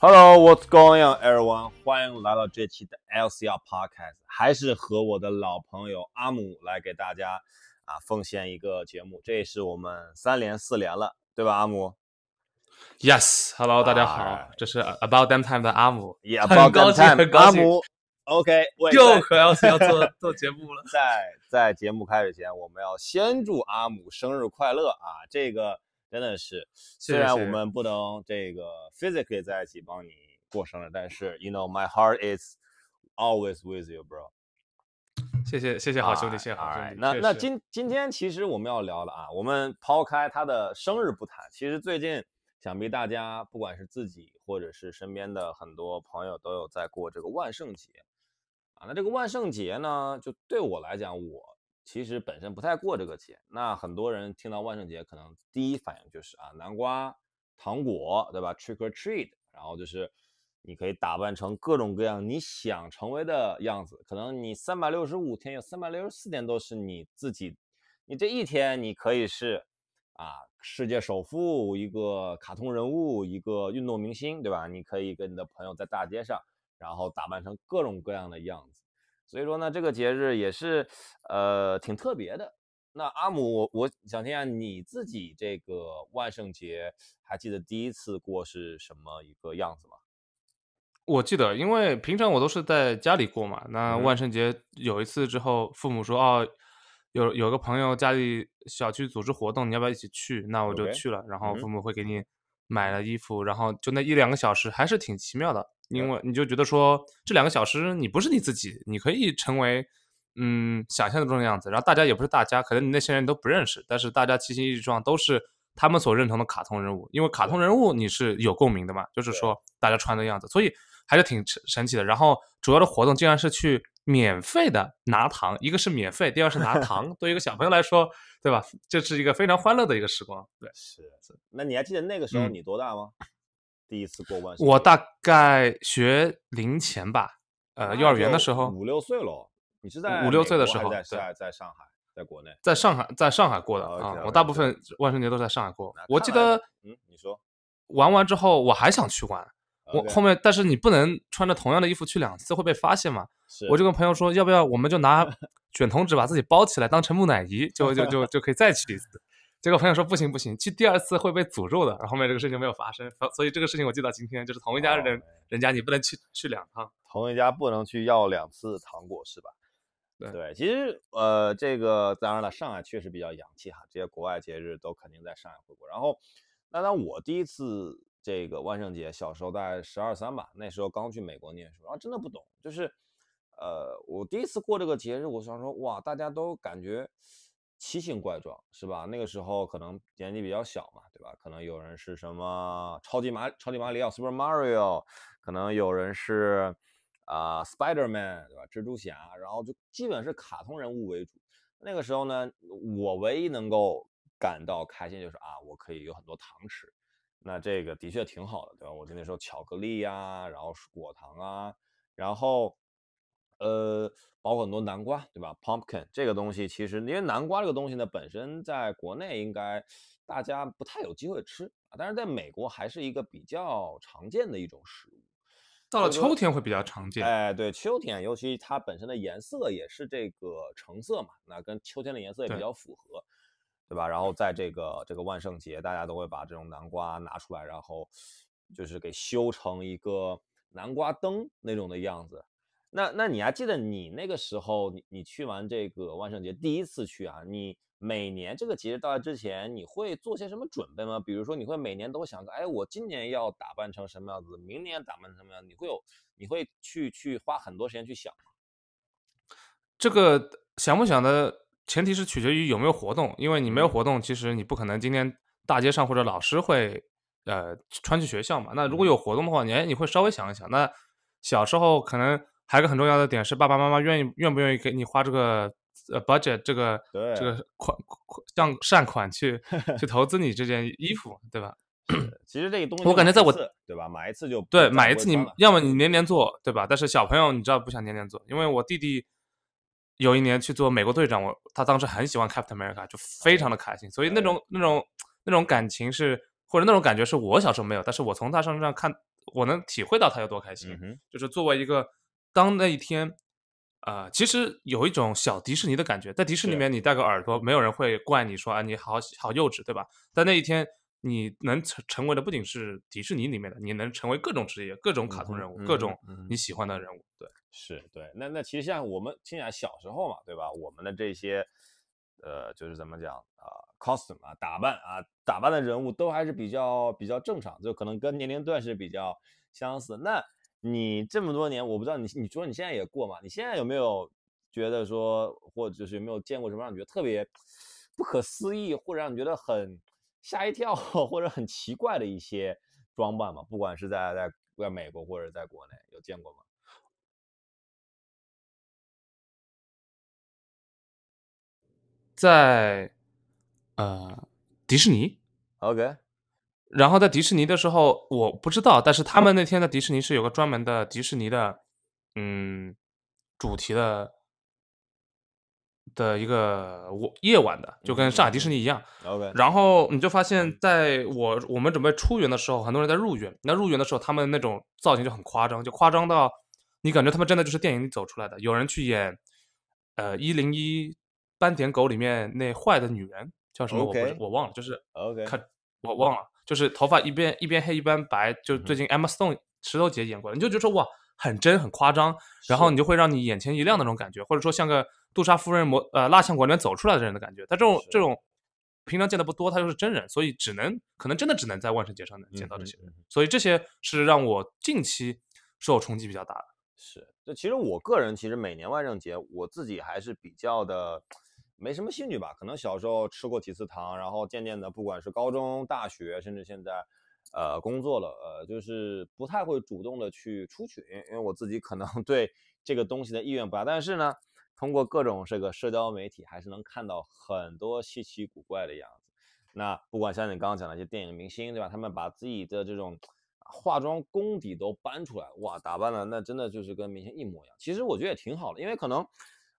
Hello, what's going on, everyone？欢迎来到这期的 LCR Podcast，还是和我的老朋友阿姆来给大家啊奉献一个节目。这也是我们三连四连了，对吧，阿姆 Yes，Hello，大家好哎，这是 About Damn Time 的阿姆，？Yeah, 很 about 高 that 兴 time，很高兴阿姆，OK，又和 L C 要做 做节目了。在在节目开始前，我们要先祝阿姆生日快乐啊！这个真的是，虽然我们不能这个 physically 在一起帮你过生日，但是 you know my heart is always with you, bro。谢谢谢谢好兄弟，谢谢好兄弟。那那今今天其实我们要聊的啊，我们抛开他的生日不谈，其实最近想必大家不管是自己或者是身边的很多朋友都有在过这个万圣节啊。那这个万圣节呢，就对我来讲，我其实本身不太过这个节。那很多人听到万圣节，可能第一反应就是啊，南瓜、糖果，对吧？Trick or treat，然后就是你可以打扮成各种各样你想成为的样子，可能你三百六十五天有三百六十四天都是你自己，你这一天你可以是啊世界首富，一个卡通人物，一个运动明星，对吧？你可以跟你的朋友在大街上，然后打扮成各种各样的样子。所以说呢，这个节日也是呃挺特别的。那阿姆，我我想听一下你自己这个万圣节，还记得第一次过是什么一个样子吗？我记得，因为平常我都是在家里过嘛。那万圣节有一次之后，父母说哦，有有个朋友家里小区组织活动，你要不要一起去？那我就去了。然后嗯父母会给你买了衣服，然后就那一两个小时还是挺奇妙的，因为你就觉得说这两个小时你不是你自己，你可以成为嗯想象中的样子。然后大家也不是大家，可能你那些人都不认识，但是大家齐心一致状都是他们所认同的卡通人物，因为卡通人物你是有共鸣的嘛，就是说大家穿的样子，所以还是挺神神奇的。然后主要的活动竟然是去免费的拿糖，一个是免费，第二是拿 糖，对于一个小朋友来说，对吧？这是一个非常欢乐的一个时光。对是，那你还记得那个时候嗯你多大吗？第一次过万圣节？我大概学龄前吧，呃，幼儿园的时候，五六岁喽。你是在五六岁的时候在在上海，在国内。在上海，在上海过的啊我大部分万圣节都在上海过。我记得，嗯，你说，玩完之后我还想去玩，我后面但是你不能穿着同样的衣服去两次，会被发现嘛。我就跟朋友说，要不要我们就拿 卷筒纸把自己包起来，当成木乃伊，就就就就可以再去一次。结果朋友说不行不行，去第二次会被诅咒的。然后后面这个事情没有发生，所以这个事情我记到今天，就是同一家人哦人家你不能去去两趟。同一家不能去要两次糖果是吧？对其实呃，这个当然了，上海确实比较洋气哈，这些国外节日都肯定在上海会过。然后，那当我第一次这个万圣节，小时候大概十二三吧，那时候刚去美国念书，然后真的不懂，就是呃，我第一次过这个节日，我想说哇，大家都感觉奇形怪状是吧？那个时候可能年纪比较小嘛，对吧？可能有人是什么超级马超级马里奥 Super Mario，可能有人是啊、Spider Man 对吧？蜘蛛侠，然后就基本是卡通人物为主。那个时候呢，我唯一能够感到开心就是啊，我可以有很多糖吃。那这个的确挺好的，对吧？我记得那时候巧克力呀、然后是果糖啊，然后呃，包括很多南瓜，对吧？Pumpkin 这个东西，其实因为南瓜这个东西呢，本身在国内应该大家不太有机会吃啊，但是在美国还是一个比较常见的一种食物。到了秋天会比较常见。哎，对，秋天，尤其它本身的颜色也是这个橙色嘛，那跟秋天的颜色也比较符合，对吧？然后在这个这个万圣节，大家都会把这种南瓜拿出来，然后就是给修成一个南瓜灯那种的样子。那那你还记得你那个时候，你你去完这个万圣节第一次去啊，你每年这个节日到来之前，你会做些什么准备吗？比如说，你会每年都想着，哎，我今年要打扮成什么样子，明年打扮成什么样子？你会有，你会去去花很多时间去想吗？这个想不想的前提是取决于有没有活动，因为你没有嗯活动，其实你不可能今天大街上或者老师会呃穿去学校嘛。那如果嗯有活动的话，你哎你会稍微想一想。那小时候可能还有个很重要的点是，爸爸妈妈愿意愿不愿意给你花这个呃 budget 这个这个款款像善款去 去投资你这件衣服，对吧？其实这个东西我感觉在我对吧，买一次就对，买一次你要么你年年做，对吧？但是小朋友你知道不想年年做，因为我弟弟有一年去做美国队长，我他当时很喜欢 Captain America，就非常的开心，所以那种那种那种感情是或者那种感觉是我小时候没有，但是我从他身上看我能体会到他有多开心。嗯，就是作为一个当那一天，啊，其实有一种小迪士尼的感觉，在迪士尼里面你戴个耳朵，没有人会怪你说啊你好好幼稚，对吧？但那一天你能成成为的不仅是迪士尼里面的，你能成为各种职业、各种卡通人物、嗯各种嗯你喜欢的人物，对。是对。那那其实像我们现在小时候嘛，对吧？我们的这些呃，就是怎么讲啊、costume 啊，打扮啊，打扮的人物都还是比较比较正常，就可能跟年龄段是比较相似。那你这么多年，我不知道你你说你现在也过嘛？你现在有没有觉得说，或者就是有没有见过什么让你觉得特别不可思议，或者让你觉得很吓一跳，或者很奇怪的一些装扮嘛？不管是在在在美国或者在国内，有见过吗在呃迪士尼，？OK，然后在迪士尼的时候，我不知道，但是他们那天在迪士尼是有个专门的迪士尼的，嗯，主题的的一个我夜晚的，就跟上海迪士尼一样。OK，然后你就发现，在我我们准备出园的时候，很多人在入园。那入园的时候，他们那种造型就很夸张，就夸张到你感觉他们真的就是电影里走出来的。有人去演，呃，一零一斑点狗里面那坏的女人叫什么？我不是 OK 我忘了，就是 OK 看我忘了，就是头发一边一边黑一边白，就最近 Emma Stone 石头姐演过的，你就觉得说哇，很真很夸张，然后你就会让你眼前一亮的那种感觉，或者说像个杜莎夫人模呃蜡像馆里面走出来的人的感觉。他这种这种平常见的不多，他就是真人，所以只能可能真的只能在万圣节上能见到这些人，所以这些是让我近期受冲击比较大的。是，就其实我个人其实每年万圣节我自己还是比较的没什么兴趣吧，可能小时候吃过几次糖，然后渐渐的不管是高中、大学，甚至现在呃工作了，呃就是不太会主动的去出去，因为我自己可能 对这个东西的意愿不大，但是呢，通过各种这个社交媒体还是能看到很多稀奇古怪的样子。那不管像你刚刚讲的一些电影明星，对吧？他们把自己的这种化妆功底都搬出来，哇，打扮的那真的就是跟明星一模一样。其实我觉得也挺好的，因为可能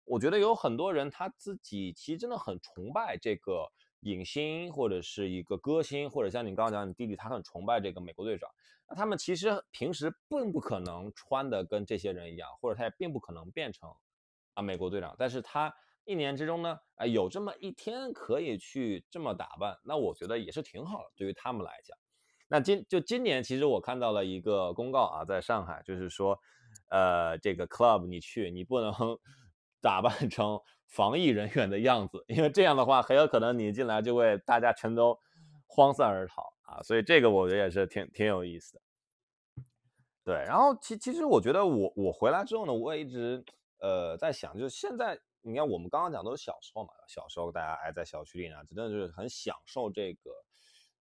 我觉得有很多人他自己其实真的很崇拜这个影星或者是一个歌星，或者像你刚刚讲你弟弟他很崇拜这个美国队长，那他们其实平时并不可能穿的跟这些人一样，或者他也并不可能变成啊美国队长，但是他一年之中呢，哎有这么一天可以去这么打扮，那我觉得也是挺好的，对于他们来讲。那今就今年，其实我看到了一个公告啊，在上海，就是说，呃，这个 club 你去，你不能打扮成防疫人员的样子，因为这样的话，很有可能你进来就会大家全都慌散而逃啊。所以这个我觉得也是挺挺有意思的。对，然后其其实我觉得我我回来之后呢，我也一直呃在想，就是现在你看我们刚刚讲都是小时候嘛，小时候大家还在小区里呢，真的就是很享受这个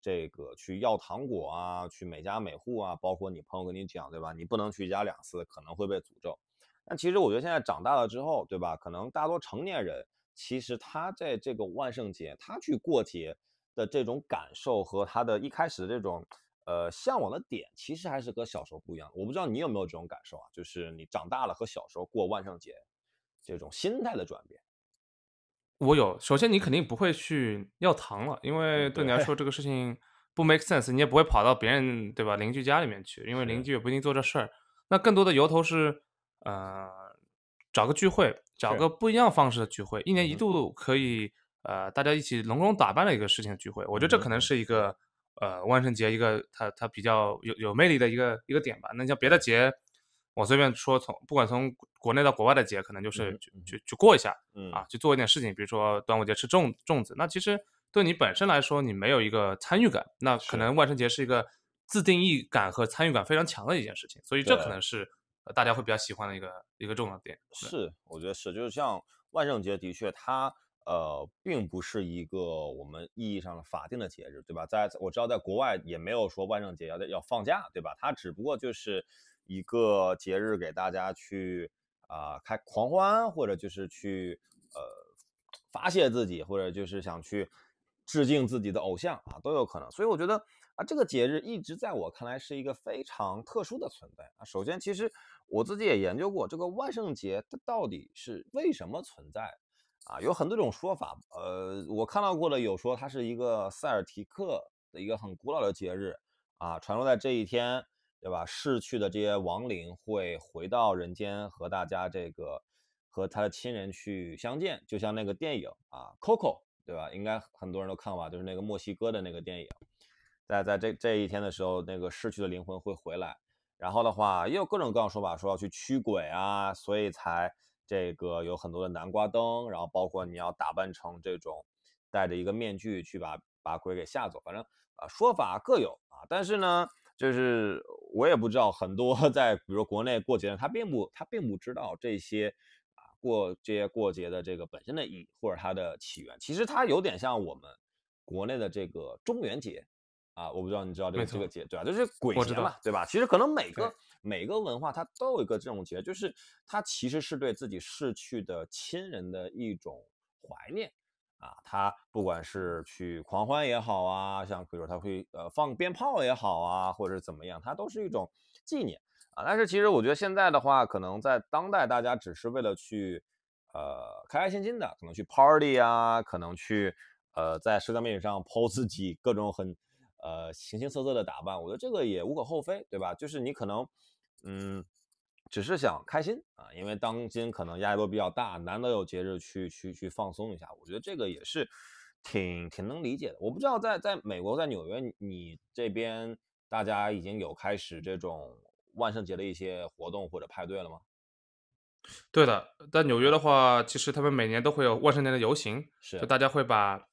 这个去要糖果啊，去每家每户啊，包括你朋友跟你讲，对吧？你不能去一家两次，可能会被诅咒。但其实我觉得现在长大了之后，对吧？可能大多成年人其实他在这个万圣节，他去过节的这种感受和他的一开始的这种呃向往的点，其实还是和小时候不一样。我不知道你有没有这种感受啊？就是你长大了和小时候过万圣节这种心态的转变。我有，首先你肯定不会去要糖了，因为对你来说这个事情不 make sense，你也不会跑到别人对吧邻居家里面去，因为邻居也不一定做这事儿。那更多的由头是，呃，找个聚会，找个不一样方式的聚会，一年一度可以呃大家一起隆重打扮的一个事情的聚会，我觉得这可能是一个呃万圣节一个它它比较有有魅力的一个一个点吧。那像别的节，我随便说从不管从国内到国外的节，可能就是去去去过一下。嗯啊，去做一点事情，比如说端午节吃粽粽子，那其实对你本身来说，你没有一个参与感，那可能万圣节是一个自定义感和参与感非常强的一件事情，所以这可能。是大家会比较喜欢的一个一个重要点。是，我觉得是，就是像万圣节，的确它呃并不是一个我们意义上的法定的节日，对吧？在我知道，在国外也没有说万圣节要要放假，对吧？它只不过就是一个节日给大家去啊、开狂欢，或者就是去呃发泄自己，或者就是想去致敬自己的偶像啊，都有可能。所以我觉得啊，这个节日一直在我看来是一个非常特殊的存在啊。首先，其实我自己也研究过这个万圣节它到底是为什么存在啊，有很多种说法。呃，我看到过的有说它是一个塞尔提克的一个很古老的节日啊，传说在这一天对吧？逝去的这些亡灵会回到人间和大家这个和他的亲人去相见，就像那个电影啊，Coco，对吧？应该很多人都看过吧？就是那个墨西哥的那个电影，在在这这一天的时候，那个逝去的灵魂会回来。然后的话，也有各种各样说法，说要去驱鬼啊，所以才这个有很多的南瓜灯，然后包括你要打扮成这种戴着一个面具去把把鬼给吓走，反正啊说法各有啊。但是呢，就是我也不知道很多 在比如国内过节的，他并不他并不知道这些啊过这些过节的这个本身的意义或者它的起源。其实它有点像我们国内的这个中元节。啊，我不知道你知道这个这个节对吧？就是鬼节嘛，对吧？其实可能每个每个文化它都有一个这种节，就是它其实是对自己逝去的亲人的一种怀念啊。他不管是去狂欢也好啊，像比如说他会呃放鞭炮也好啊，或者怎么样，它都是一种纪念啊。但是其实我觉得现在的话，可能在当代大家只是为了去呃开开心心的，可能去 party 啊，可能去呃在社交媒体上 po 自己各种很。呃，形形色色的打扮，我觉得这个也无可厚非，对吧？就是你可能，嗯，只是想开心啊，因为当今可能压力都比较大，难得有节日去去去放松一下，我觉得这个也是挺挺能理解的。我不知道在在美国，在纽约，你这边大家已经有开始这种万圣节的一些活动或者派对了吗？对的，在纽约的话，其实他们每年都会有万圣节的游行，是，就大家会把。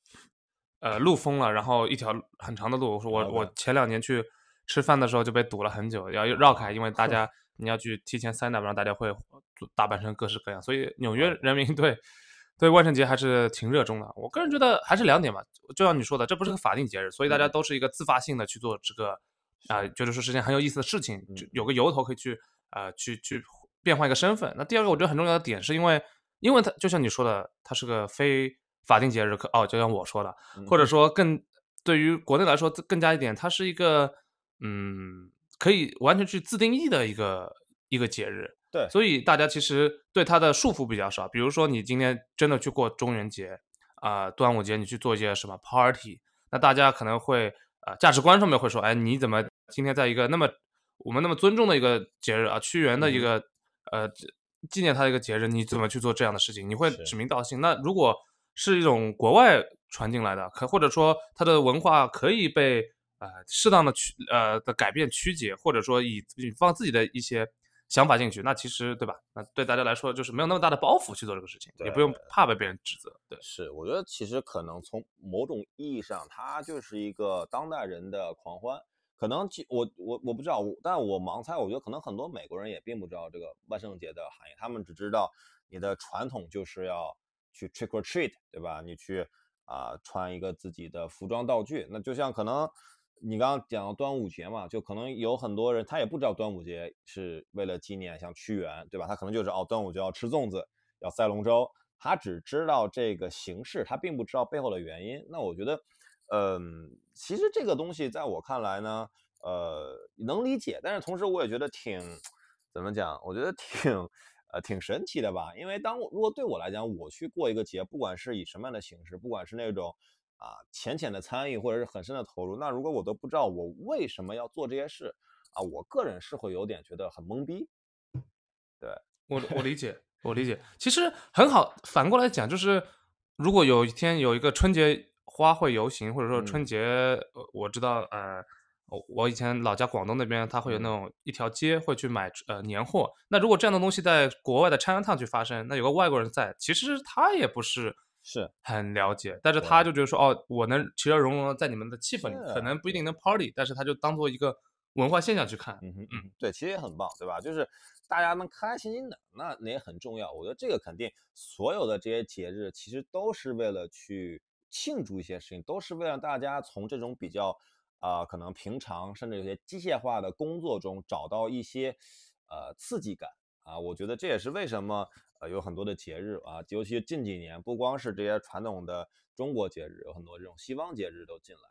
呃，路封了，然后一条很长的路，我说我我前两年去吃饭的时候就被堵了很久，要绕开，因为大家你要去提前 sign up，然后大家会打扮成各式各样，所以纽约人民对对万圣节还是挺热衷的。我个人觉得还是两点吧，就像你说的，这不是个法定节日，所以大家都是一个自发性的去做这个啊，觉得说是件很有意思的事情，就有个由头可以去啊去去变换一个身份。那第二个我觉得很重要的点是因为，因为它就像你说的，它是个非。法定节日可哦，就像我说的，或者说更对于国内来说更加一点，它是一个嗯，可以完全去自定义的一个一个节日。对，所以大家其实对它的束缚比较少。比如说你今天真的去过中元节啊，端午节，你去做一些什么 party，那大家可能会呃价值观上面会说，哎，你怎么今天在一个那么我们那么尊重的一个节日啊，屈原的一个呃纪念他的一个节日，你怎么去做这样的事情？你会指名道姓。那如果是一种国外传进来的，可或者说它的文化可以被呃适当的曲呃的改变曲解，或者说以放自己的一些想法进去，那其实对吧？那对大家来说就是没有那么大的包袱去做这个事情，也不用怕被别人指责。对，是，我觉得其实可能从某种意义上，它就是一个当代人的狂欢。可能我我我不知道，但我盲猜，我觉得可能很多美国人也并不知道这个万圣节的含义，他们只知道你的传统就是要。去 trick or treat，对吧？你去啊，穿一个自己的服装道具，那就像可能你刚刚讲到端午节嘛，就可能有很多人他也不知道端午节是为了纪念像屈原，对吧？他可能就是哦，端午节要吃粽子，要赛龙舟，他只知道这个形式，他并不知道背后的原因。那我觉得，嗯，其实这个东西在我看来呢，呃，能理解，但是同时我也觉得挺怎么讲？我觉得挺。呃，挺神奇的吧？因为当如果对我来讲，我去过一个节，不管是以什么样的形式，不管是那种啊浅浅的参与，或者是很深的投入，那如果我都不知道我为什么要做这些事啊，我个人是会有点觉得很懵逼。对我，我理解，我理解。其实很好，反过来讲，就是如果有一天有一个春节花卉游行，或者说春节，我知道，呃。我我以前老家广东那边，他会有那种一条街会去买呃年货。那如果这样的东西在国外的 Chinatown 去发生，那有个外国人在，其实他也不是是很了解，但是他就觉得说，哦，我能其乐融融在你们的气氛里，可能不一定能 party，但是他就当做一个文化现象去看。嗯嗯，对，其实也很棒，对吧？就是大家能开开心心的，那那也很重要。我觉得这个肯定所有的这些节日，其实都是为了去庆祝一些事情，都是为了大家从这种比较。啊，可能平常甚至有些机械化的工作中找到一些呃刺激感啊，我觉得这也是为什么呃有很多的节日啊，尤其近几年，不光是这些传统的中国节日，有很多这种西方节日都进来。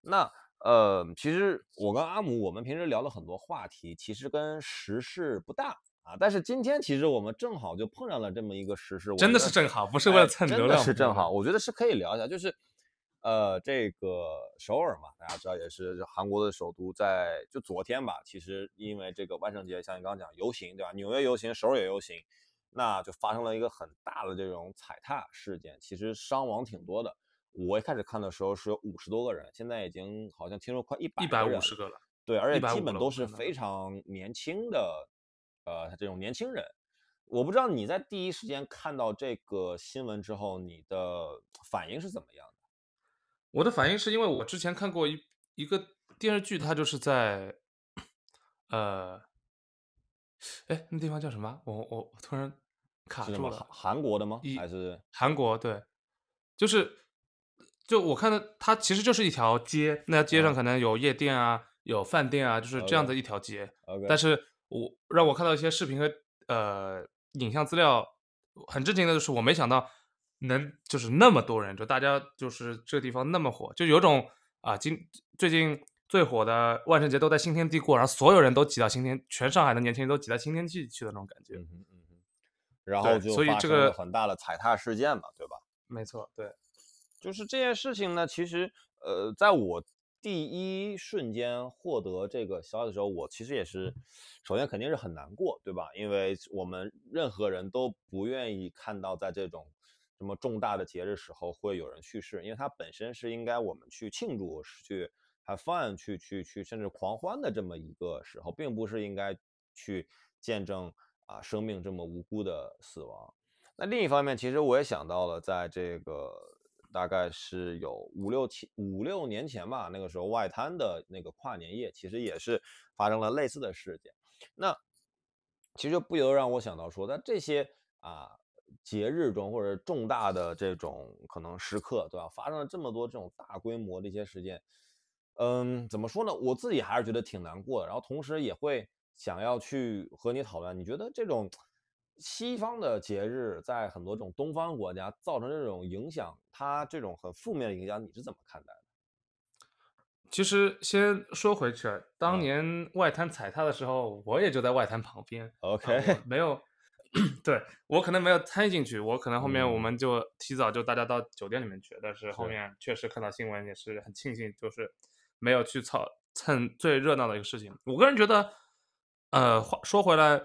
那呃，其实我跟阿姆我们平时聊了很多话题，其实跟时事不大啊，但是今天其实我们正好就碰上了这么一个时事，真的是正好，不是为了蹭流量，是正好，我觉得是可以聊一下，就是。呃，这个首尔嘛，大家知道也是韩国的首都，在就昨天吧，其实因为这个万圣节，像你刚刚讲游行，对吧？纽约游行，首尔也游行，那就发生了一个很大的这种踩踏事件，其实伤亡挺多的。我一开始看的时候是有五十多个人，现在已经好像听说快一百一百五十个了。对，而且基本都是非常年轻的，呃，这种年轻人。我不知道你在第一时间看到这个新闻之后，你的反应是怎么样的？我的反应是因为我之前看过一一个电视剧，它就是在，呃，哎，那地方叫什么？我我我突然卡住了是韩。韩国的吗？还是韩国对，就是就我看的，它其实就是一条街，那条街上嗯可能有夜店啊，有饭店啊，就是这样的一条街。但是我让我看到一些视频和呃影像资料，很震惊的就是我没想到能就是那么多人，就大家就是这个地方那么火，就有种啊今最近最火的万圣节都在新天地过，然后所有人都挤到新天，全上海的年轻人都挤到新天地去的那种感觉。嗯哼嗯哼，然后就所以这个发生了很大的踩踏事件嘛，对吧？没错，对，就是这件事情呢，其实呃，在我第一瞬间获得这个消息的时候，我其实也是，首先肯定是很难过，对吧？因为我们任何人都不愿意看到在这种什么重大的节日时候会有人去世，因为它本身是应该我们去庆祝、去 have fun、去去去甚至狂欢的这么一个时候，并不是应该去见证啊生命这么无辜的死亡。那另一方面，其实我也想到了，在这个大概是有五六七五六年前吧，那个时候外滩的那个跨年夜，其实也是发生了类似的事件。那其实不由让我想到说，在这些啊节日中或者重大的这种可能时刻，对吧？发生了这么多这种大规模的一些事件，嗯，怎么说呢？我自己还是觉得挺难过的，然后同时也会想要去和你讨论，你觉得这种西方的节日在很多这种东方国家造成这种影响，它这种很负面的影响，你是怎么看待的？其实先说回去，当嗯年外滩踩踏的时候，我也就在外滩旁边。啊 OK 我没有，对我可能没有参与进去，我可能后面我嗯们就提早就大家到酒店里面去，但是后面确实看到新闻也是很庆幸，就是没有去操蹭最热闹的一个事情。我个人觉得，呃，话说回来，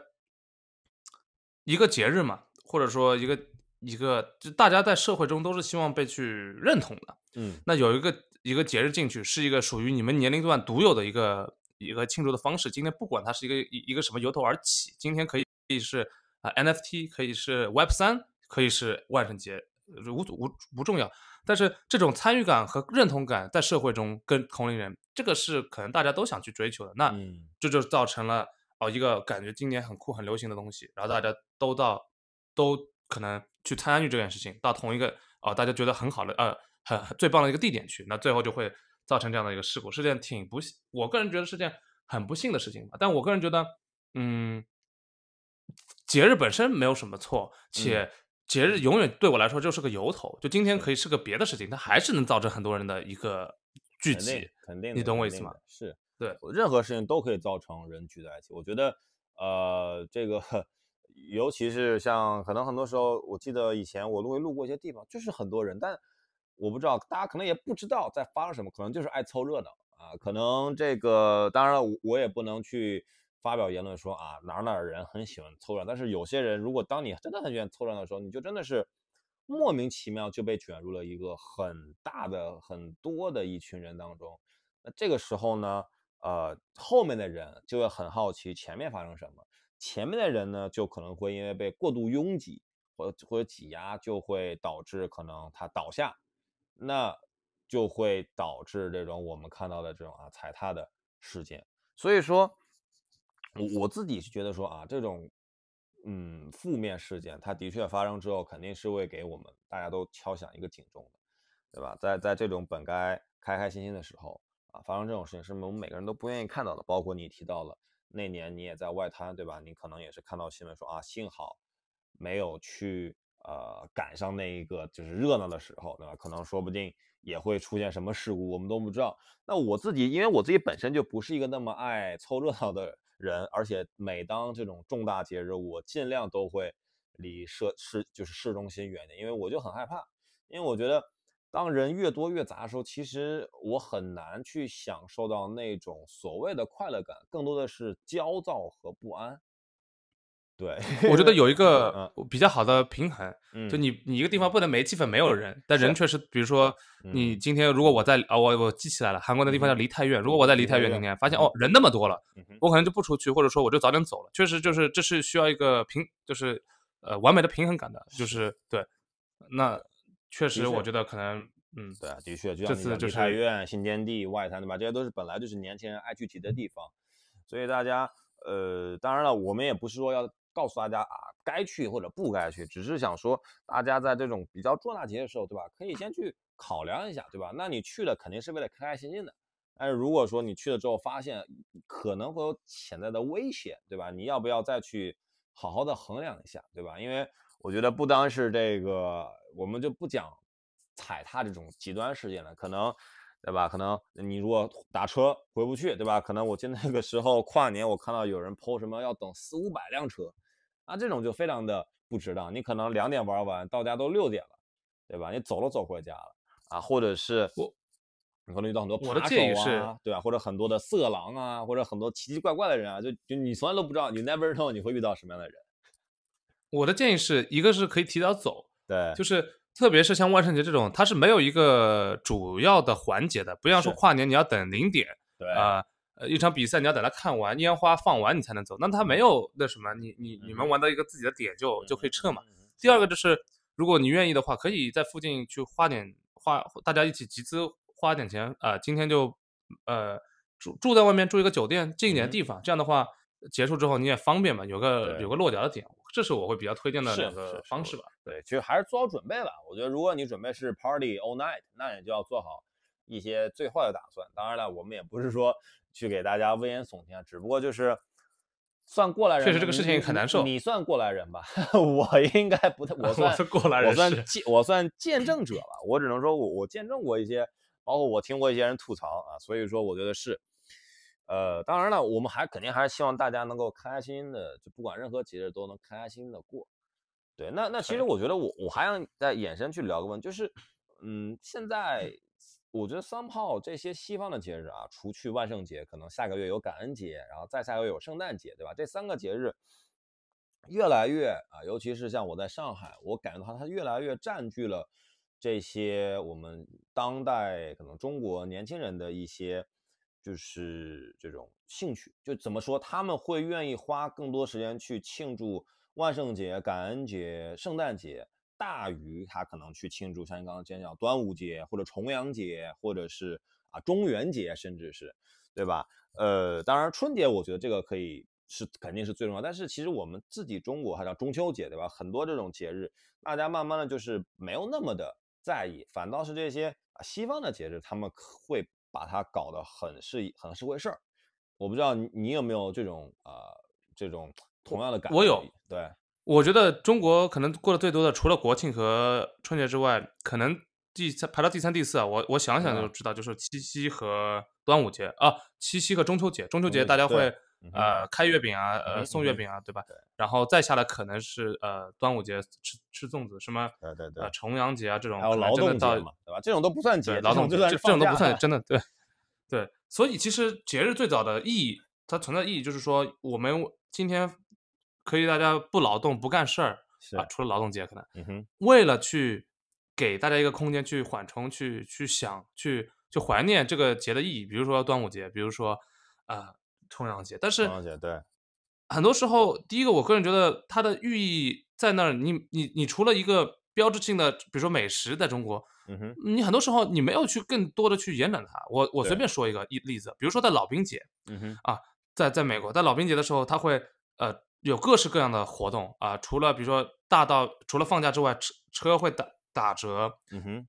一个节日嘛，或者说一个一个，就大家在社会中都是希望被去认同的。嗯那有一个一个节日进去，是一个属于你们年龄段独有的一个一个庆祝的方式。今天不管它是一个一一个什么由头而起，今天可以可以是啊、NFT，可以是 Web 三，可以是万圣节，呃无无不重要。但是这种参与感和认同感在社会中跟同龄人，这个是可能大家都想去追求的。那嗯这就造成了哦一个感觉今年很酷很流行的东西，然后大家都到都可能去参与这件事情，到同一个哦大家觉得很好的呃很很最棒的一个地点去，那最后就会造成这样的一个事故，是件挺不幸，我个人觉得是件很不幸的事情吧。但我个人觉得，嗯，节日本身没有什么错，且节日永远对我来说就是个由头，就今天可以是个别的事情，它还是能造成很多人的一个聚集。肯定，你懂我意思吗？是，对，任何事情都可以造成人聚在一起。我觉得，呃，这个 尤其是像可能很多时候，我记得以前我都会路过一些地方，就是很多人，但我不知道，大家可能也不知道在发生什么，可能就是爱凑热闹啊。可能这个，当然了，我我也不能去发表言论说啊哪哪儿人很喜欢凑热闹，但是有些人，如果当你真的很喜欢凑热闹的时候，你就真的是莫名其妙就被卷入了一个很大的、很多的一群人当中。那这个时候呢，呃，后面的人就会很好奇前面发生什么，前面的人呢就可能会因为被过度拥挤或或者挤压，就会导致可能他倒下，那就会导致这种我们看到的这种啊踩踏的事件。所以说，我我自己是觉得说啊，这种嗯负面事件，它的确发生之后，肯定是会给我们大家都敲响一个警钟的，对吧？在在这种本该开开心心的时候啊，发生这种事情，是我们每个人都不愿意看到的。包括你提到了那年你也在外滩，对吧？你可能也是看到新闻说啊，幸好没有去呃赶上那一个就是热闹的时候，对吧？可能说不定也会出现什么事故，我们都不知道。那我自己，因为我自己本身就不是一个那么爱凑热闹的人人，而且每当这种重大节日，我尽量都会离市市就是市中心远点，因为我就很害怕，因为我觉得当人越多越杂的时候，其实我很难去享受到那种所谓的快乐感，更多的是焦躁和不安。对，我觉得有一嗯个比较好的平衡，嗯。就你你一个地方不能没气氛没有人，但人确实，比如说你嗯今天如果我在啊我我记起来了，韩国那地方叫梨泰院，如果我在梨泰院今天发现嗯。哦人那么多了，我可能就不出去，或者说我就早点走了。确实就是这是需要一个平，就是呃完美的平衡感的，就是对。那确实我觉得可能嗯对啊，的确，就像你这次就是梨泰院、新天地、外滩，对吧？这些都是本来就是年轻人爱聚集的地方，所以大家，呃，当然了，我们也不是说要告诉大家啊该去或者不该去，只是想说大家在这种比较重大节的时候，对吧？可以先去考量一下，对吧？那你去了肯定是为了开开心心的，但是如果说你去了之后发现可能会有潜在的危险，对吧？你要不要再去好好的衡量一下，对吧？因为我觉得不单是这个，我们就不讲踩踏这种极端事件了，可能，对吧？可能你如果打车回不去，对吧？可能我记得那个时候跨年，我看到有人 PO 什么要等四五百辆车，那这种就非常的不值当。你可能两点玩完，到家都六点了，对吧？你走了走回家了啊，或者是我你可能遇到很多我的扒建议是手啊，对吧？或者很多的色狼啊，或者很多奇奇怪怪的人啊，就就你从来都不知道，你 never know 你会遇到什么样的人。我的建议是一个是可以提早走，对，就是特别是像万圣节这种，它是没有一个主要的环节的，不像说跨年你要等零点，对，呃呃，一场比赛你要等它看完，烟花放完你才能走，那他没有那什么，你你你们嗯玩到一个自己的点就就可以撤嘛。第二个就是，如果你愿意的话，可以在附近去花点花，大家一起集资花点钱，呃，今天就呃住住在外面住一个酒店，近一点的嗯地方，这样的话结束之后你也方便嘛，有个有个落脚的点，这是我会比较推荐的两个方式吧。对，其实还是做好准备吧。我觉得，如果你准备是 party all night，那你就要做好一些最坏的打算。当然了，我们也不是说去给大家危言耸听啊，只不过就是算过来人确实这个事情你很难受你算过来人吧？我应该不太，我我算是过来人我算见我算见证者吧。我只能说我我见证过一些，包括我听过一些人吐槽啊，所以说我觉得是。呃，当然了，我们还肯定还是希望大家能够开开心心的，就不管任何节日都能开开心心的过。对，那那其实我觉得我我还想再延伸去聊个问题，就是，嗯，现在我觉得三炮这些西方的节日啊，除去万圣节，可能下个月有感恩节，然后再下个月有圣诞节，对吧？这三个节日越来越啊，尤其是像我在上海，我感觉到它越来越占据了这些我们当代可能中国年轻人的一些就是这种兴趣，就怎么说，他们会愿意花更多时间去庆祝万圣节、感恩节、圣诞节，大于他可能去庆祝像你刚刚讲讲端午节或者重阳节，或者是啊中元节，甚至是对吧？呃，当然春节我觉得这个可以是肯定是最重要，但是其实我们自己中国还叫中秋节，对吧？很多这种节日，大家慢慢的就是没有那么的在意，反倒是这些啊西方的节日，他们会把它搞得很是一很是回事儿。我不知道你你有没有这种呃这种同样的感觉？我有，对，我觉得中国可能过得最多的，除了国庆和春节之外，可能第三排到第三、第四啊。我我想想就嗯知道，就是七夕和端午节啊，七夕和中秋节。中秋节大家会嗯呃开月饼啊，嗯呃送月饼啊，对吧？然后再下来可能是呃端午节吃吃粽子，什么对对对呃重阳节啊这种，还有劳动节嘛，对吧？这种都不算节，对劳动节这种这这种都不算真的对 对，所以其实节日最早的意义，它存在意义就是说，我们今天可以大家不劳动不干事儿啊，除了劳动节可能嗯，为了去给大家一个空间去缓冲、去去想、去去怀念这个节的意义，比如说端午节，比如说呃重阳节，但是重阳节对。很多时候，第一个，我个人觉得它的寓意在那儿。你你你除了一个标志性的，比如说美食，在中国，嗯哼，你很多时候你没有去更多的去延展它。我我随便说一个例例子，比如说在老兵节，嗯哼，在在美国，在老兵节的时候，他会呃有各式各样的活动啊、除了比如说大到除了放假之外，车车会打打折，嗯哼，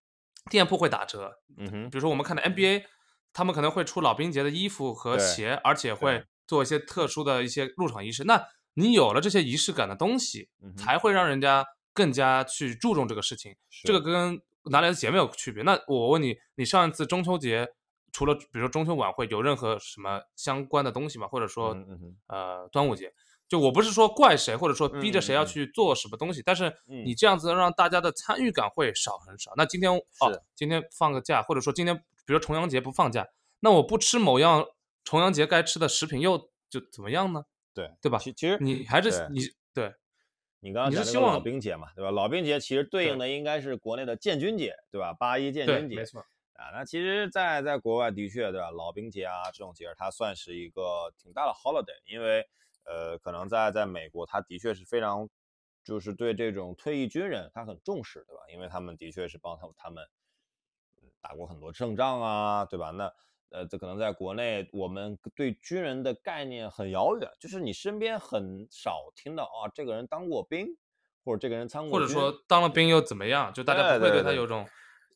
店铺会打折。嗯哼，比如说我们看的 NBA，他们可能会出老兵节的衣服和鞋，而且会做一些特殊的一些入场仪式。那你有了这些仪式感的东西，嗯才会让人家更加去注重这个事情。这个跟哪来的节没有区别。那我问你，你上一次中秋节除了比如说中秋晚会有任何什么相关的东西吗？或者说、嗯嗯呃端午节？就我不是说怪谁，或者说逼着谁要去做什么东西，但是嗯你这样子让大家的参与感会少很少。那今天哦，今天放个假，或者说今天比如说重阳节不放假，那我不吃某样重阳节该吃的食品又就怎么样呢？对对吧其其实你还是你对你刚刚你是希望老兵节嘛，对吧？老兵节其实对应的应该是国内的建军节，对吧？八一建，军节没错，啊。那其实在，在国外的确，对吧？老兵节啊这种节日，它算是一个挺大的 holiday，因为呃，可能在在美国，他的确是非常就是对这种退役军人他很重视，对吧？因为他们的确是帮他他们嗯打过很多胜仗啊，对吧？那呃，这可能在国内，我们对军人的概念很遥远，就是你身边很少听到啊，这个人当过兵，或者这个人参过，或者说当了兵又怎么样？就大家不会对他有种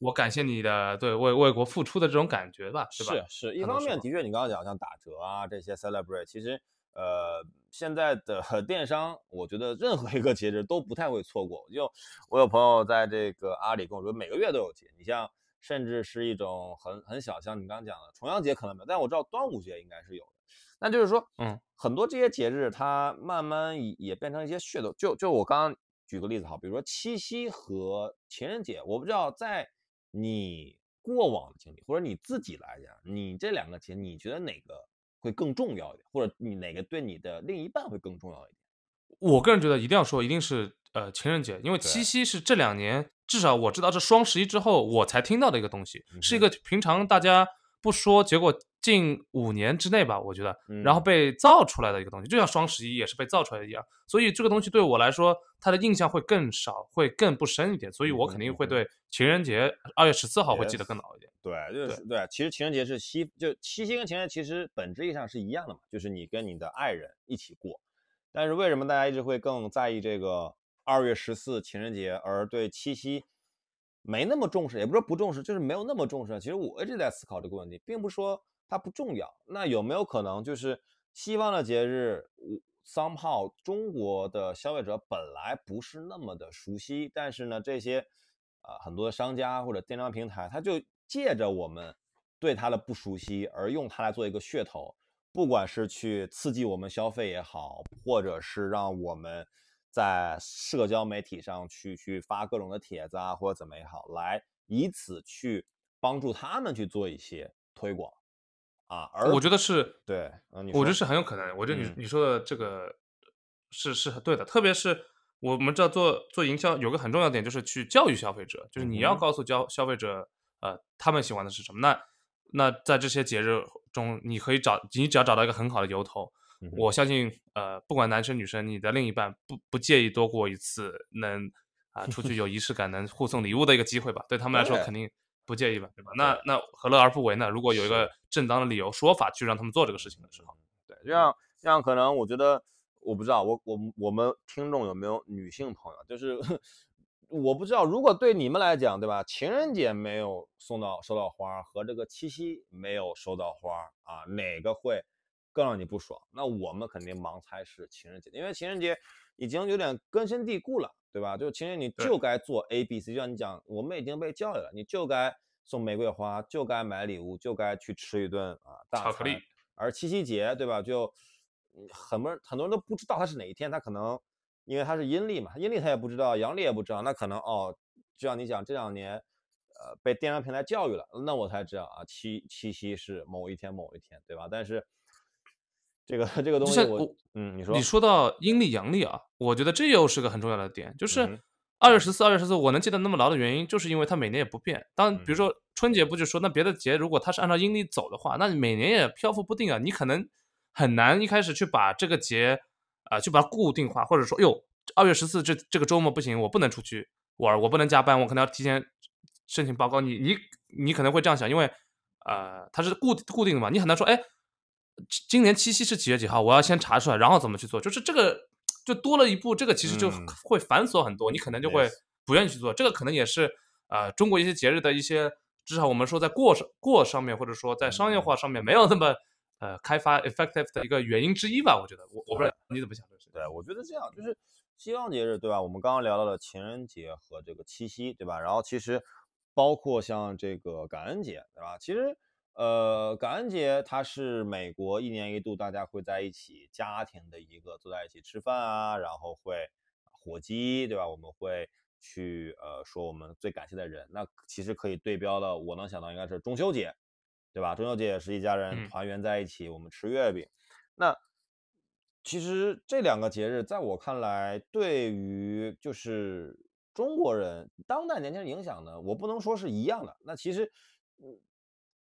我感谢你的对为为国付出的这种感觉吧，是吧？是是，一方面的确，你刚刚讲像打折啊这些 celebrate，其实呃现在的电商，我觉得任何一个节日都不太会错过。就我有朋友在这个阿里跟我说，每个月都有节，你像甚至是一种很很小，像你刚刚讲的重阳节可能没有，但我知道端午节应该是有的。那就是说，嗯，很多这些节日它慢慢也也变成一些噱头。就就我刚刚举个例子好，比如说七夕和情人节，我不知道在你过往的经历或者你自己来讲，你这两个节你觉得哪个会更重要一点，或者你哪个对你的另一半会更重要一点？我个人觉得一定要说，一定是呃情人节，因为七夕是这两年至少我知道是双十一之后我才听到的一个东西，是一嗯个平常大家不说，结果近五年之内吧，我觉得，然后嗯被造出来的一个东西，就像双十一也是被造出来的一样，所以这个东西对我来说，它的印象会更少，会更不深一点，所以我肯定会对情人节二月十四号会记得更牢一点。对，就是对。其实情人节是七，就七夕跟情人节其实本质意义上是一样的嘛，就是你跟你的爱人一起过。但是为什么大家一直会更在意这个二月十四情人节，而对七夕没那么重视？也不是不重视，就是没有那么重视。其实我一直在思考这个问题，并不是说它不重要。那有没有可能就是西方的节日，我 somehow 中国的消费者本来不是那么的熟悉，但是呢，这些啊、很多的商家或者电商平台，他就借着我们对它的不熟悉，而用它来做一个噱头，不管是去刺激我们消费也好，或者是让我们在社交媒体上去去发各种的帖子啊，或者怎么也好，来以此去帮助他们去做一些推广啊。而我觉得是对，嗯，我觉得是很有可能。我觉得你、嗯你说的这个是是很对的，特别是我们知道做做营销有个很重要点，就是去教育消费者，就是你要告诉消消费者，呃，他们喜欢的是什么。那那在这些节日中，你可以找你只要找到一个很好的由头，嗯我相信，呃，不管男生女生，你的另一半不不介意多过一次能啊、出去有仪式感，能互送礼物的一个机会吧？对他们来说肯定不介意吧？对吧？那那何乐而不为呢？如果有一个正当的理由说法去让他们做这个事情的时候，对，这样这样可能我觉得，我不知道，我我我们听众有没有女性朋友，就是 我不知道，如果对你们来讲，对吧？情人节没有送到收到花儿和这个七夕没有收到花儿啊，哪个会更让你不爽？那我们肯定盲猜是情人节，因为情人节已经有点根深蒂固了，对吧？就情人节你就该做 A B C，就像你讲，我们已经被教育了，你就该送玫瑰花，就该买礼物，就该去吃一顿啊大餐巧克力而七夕节，对吧？就嗯很多人很多人都不知道它是哪一天，他可能因为它是阴历嘛，阴历他也不知道，阳历也不知道，那可能哦，就像你讲这两年，呃，被电商平台教育了，那我才知道啊，七七夕是某一天某一天，对吧？但是这个这个东西我我嗯，你说你说到阴历阳历啊，我觉得这又是个很重要的点，就嗯是哼二月十四、二月十四，我能记得那么牢的原因，就是因为它每年也不变。当比如嗯说春节不就说，那别的节如果它是按照阴历走的话，那每年也漂浮不定啊，你可能很难一开始去把这个节啊、去把它固定化，或者说哟，二月十四这这个周末不行，我不能出去玩儿，我不能加班，我可能要提前申请报告。你你你可能会这样想，因为呃它是固固定的嘛，你很难说哎。今年七夕是几月几号？我要先查出来，然后怎么去做？就是这个就多了一步，这个其实就嗯会繁琐很多，你可能就会不愿意去做。这个可能也是呃中国一些节日的一些，至少我们说在过上过上面，或者说在商业化上面没有那么呃开发 effective 的一个原因之一吧。我觉得，我我不知道你怎么想这个事情。对，我觉得这样就是西方节日，对吧？我们刚刚聊到了情人节和这个七夕，对吧？然后其实包括像这个感恩节，对吧？其实呃，感恩节它是美国一年一度大家会在一起家庭的一个坐在一起吃饭啊，然后会火鸡，对吧？我们会去呃说我们最感谢的人。那其实可以对标的，我能想到应该是中秋节，对吧？中秋节也是一家人嗯团圆在一起，我们吃月饼。那其实这两个节日，在我看来，对于就是中国人当代年轻人影响呢，我不能说是一样的。那其实，嗯，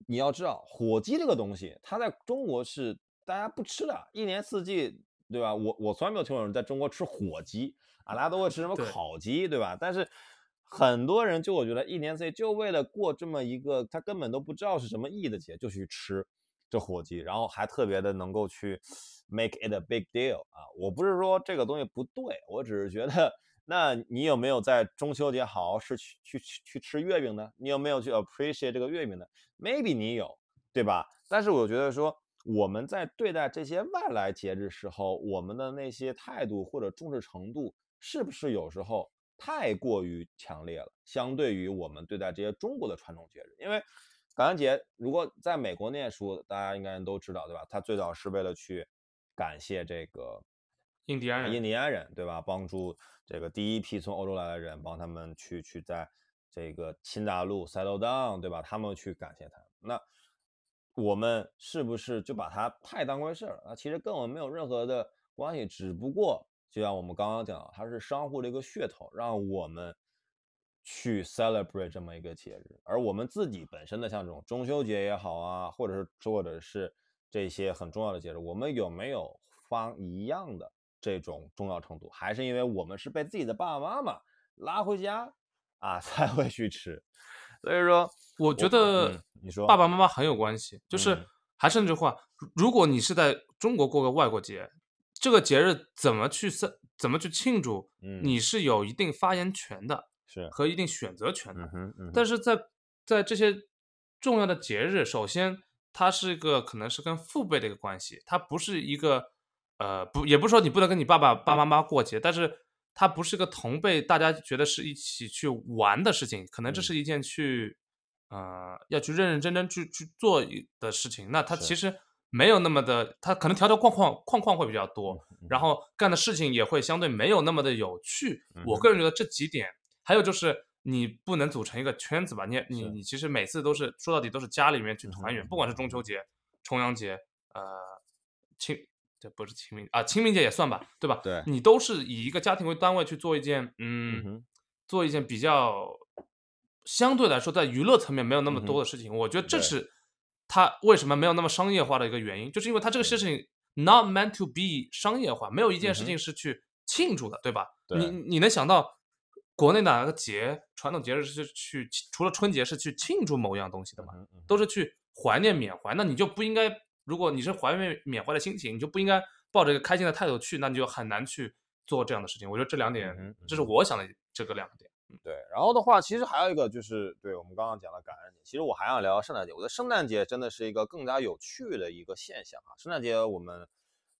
你要知道，火鸡这个东西，它在中国是大家不吃的，一年四季，对吧？我我从来没有听过有人在中国吃火鸡啊，大家都会吃什么烤鸡，对吧？但是很多人就我觉得一年四季就为了过这么一个他根本都不知道是什么意义的节，就去吃这火鸡，然后还特别的能够去 make it a big deal 啊！我不是说这个东西不对，我只是觉得，那你有没有在中秋节好好是去去去去吃月饼呢？你有没有去 appreciate 这个月饼呢？Maybe 你有，对吧？但是我觉得说我们在对待这些外来节日时候，我们的那些态度或者重视程度，是不是有时候太过于强烈了？相对于我们对待这些中国的传统节日，因为感恩节如果在美国念书，大家应该都知道，对吧？它最早是为了去感谢这个印第安人印第安人，对吧？帮助这个第一批从欧洲来的人，帮他们去去在这个新大陆 settle down，对吧？他们去感谢他。那我们是不是就把它太当回事儿了？啊，其实跟我们没有任何的关系，只不过就像我们刚刚讲的，它是商户的一个噱头，让我们去 celebrate 这么一个节日，而我们自己本身的像这种中秋节也好啊，或者是或者是这些很重要的节日，我们有没有发一样的这种重要程度？还是因为我们是被自己的爸爸妈妈拉回家啊 才会去吃？所以说，我觉嗯得你说爸爸妈妈很有关系，就是嗯还是那句话，如如果你是在中国过个外国节，这个节日怎么去怎怎么去庆祝，嗯你是有一定发言权的是，和一定选择权的。嗯嗯，但是在在这些重要的节日，首先它是一个可能是跟父辈的一个关系，它不是一个呃不也不是说你不能跟你爸爸爸妈妈过节，但是它不是个同辈大家觉得是一起去玩的事情，可能这嗯。是一件去呃要去认认真真去去做一的事情，那它其实没有那么的，它可能条条框框框框会比较多，嗯然后干的事情也会相对没有那么的有趣。我嗯个人。觉得这几点，还有就是你不能组成一个圈子吧？你你你其实每次都是说到底都是家里面去团圆，不管是中秋节、重阳节，呃，清这不是清明啊，清明节也算吧，对吧？对你都是以一个家庭为单位去做一件，嗯，嗯做一件比较相对来说在娱乐层面没有那么多的事情。我觉得这是他为什么没有那么商业化的一个原因，就是因为他这个事情 not meant to be 商业化，没有一件事情是去庆祝的，对吧？对你你能想到国内哪个节传统节日是去除了春节是去庆祝某样东西的吗？都是去怀念缅怀，那你就不应该，如果你是怀缅缅怀的心情，你就不应该抱着一个开心的态度去，那你就很难去做这样的事情。我觉得这两点，这是我想的这个两点。对，然后的话，其实还有一个就是，对我们刚刚讲了感恩节，其实我还想聊圣诞节。我觉得圣诞节真的是一个更加有趣的一个现象啊。圣诞节我们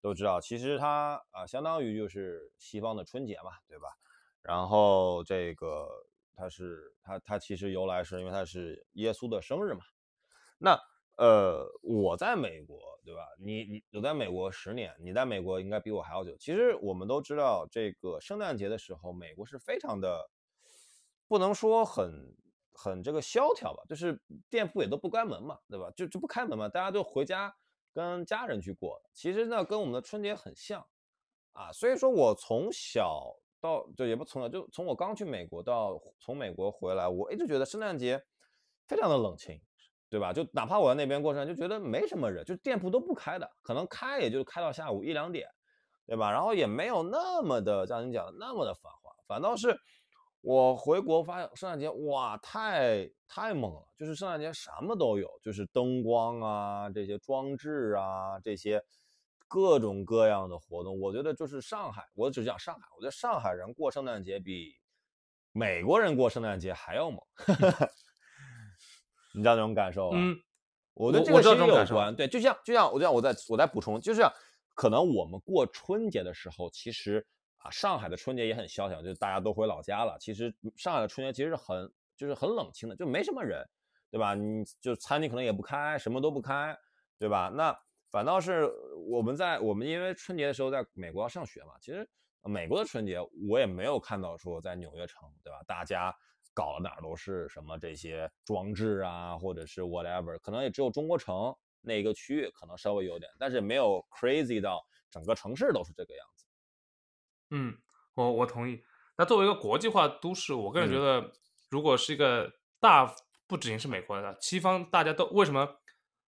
都知道，其实它啊、相当于就是西方的春节嘛，对吧？然后这个它是它它其实由来是因为它是耶稣的生日嘛。那呃，我在美国，对吧？你你我在美国十年，你在美国应该比我还要久。其实我们都知道，这个圣诞节的时候，美国是非常的，不能说很很这个萧条吧，就是店铺也都不关门嘛，对吧？就就不开门嘛，大家就回家跟家人去过。其实呢，跟我们的春节很像啊。所以说我从小到就也不从小，就从我刚去美国到从美国回来，我一直觉得圣诞节非常的冷清。对吧？就哪怕我在那边过圣诞，就觉得没什么人，就店铺都不开的，可能开也就开到下午一两点，对吧？然后也没有那么的像你讲的那么的繁华，反倒是我回国发现圣诞节哇，太太猛了，就是圣诞节什么都有，就是灯光啊，这些装置啊，这些各种各样的活动。我觉得就是上海，我只讲上海，我觉得上海人过圣诞节比美国人过圣诞节还要猛。你知道那种感受吗？嗯，我觉得我我这个有关，对，就像就像我这样，我再我再补充，就是可能我们过春节的时候，其实啊，上海的春节也很萧条，就是大家都回老家了。其实上海的春节其实是很就是很冷清的，就没什么人。对吧？你就餐厅可能也不开，什么都不开，对吧？那反倒是我们在我们因为春节的时候在美国要上学嘛，其实美国的春节我也没有看到说在纽约城，对吧？大家搞了哪儿都是什么这些装置啊，或者是 whatever，可能也只有中国城那一个区域可能稍微有点，但是没有 crazy 到整个城市都是这个样子。嗯，我我同意。那作为一个国际化都市，我个人觉得，如果是一个大，不仅仅是美国的西方，大家都为什么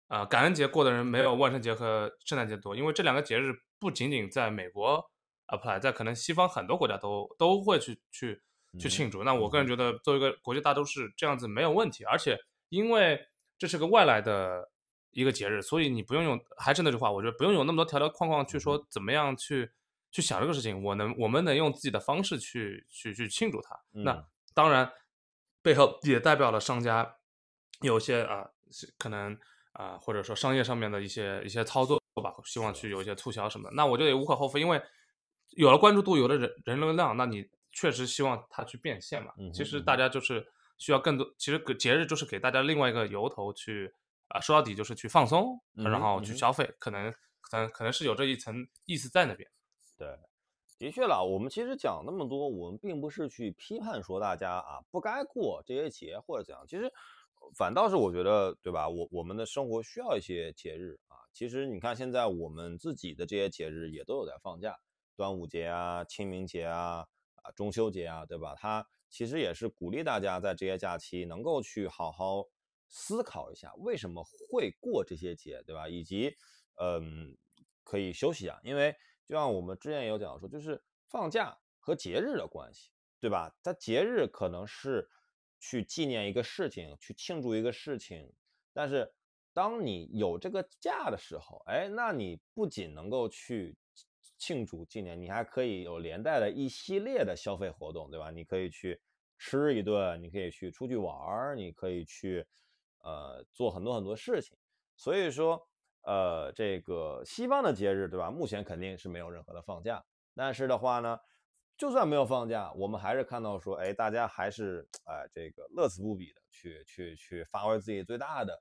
啊？感恩节过的人没有万圣节和圣诞节多？因为这两个节日不仅仅在美国 apply，在可能西方很多国家都都会去去去庆祝。那我个人觉得，作为一个国际大都市，这样子没有问题。而且，因为这是个外来的一个节日，所以你不用用，还是那句话，我觉得不用有那么多条条框框去说怎么样去。去想这个事情，我能，我们能用自己的方式去去去庆祝它。那当然，背后也代表了商家有些啊，可能啊，或者说商业上面的一些一些操作吧，希望去有一些促销什么的。那我觉得也无可厚非，因为有了关注度，有了人人流量，那你确实希望它去变现嘛。其实大家就是需要更多，其实节日就是给大家另外一个由头去啊，说到底就是去放松，然后去消费，可能可能可能是有这一层意思在那边。对，的确啦，我们其实讲那么多，我们并不是去批判说大家啊不该过这些节或者怎样，其实反倒是我觉得，对吧？我我们的生活需要一些节日啊。其实你看，现在我们自己的这些节日也都有在放假，端午节啊、清明节啊、啊中秋节啊，对吧？它其实也是鼓励大家在这些假期能够去好好思考一下为什么会过这些节，对吧？以及嗯，可以休息啊，因为。就像我们之前也有讲说，就是放假和节日的关系，对吧？它节日可能是去纪念一个事情，去庆祝一个事情，但是当你有这个假的时候，哎，那你不仅能够去庆祝纪念，你还可以有连带的一系列的消费活动，对吧？你可以去吃一顿，你可以去出去玩儿，你可以去呃做很多很多事情，所以说。呃，这个西方的节日，对吧？目前肯定是没有任何的放假，但是的话呢，就算没有放假，我们还是看到说，哎，大家还是哎这个乐此不彼的去去去发挥自己最大的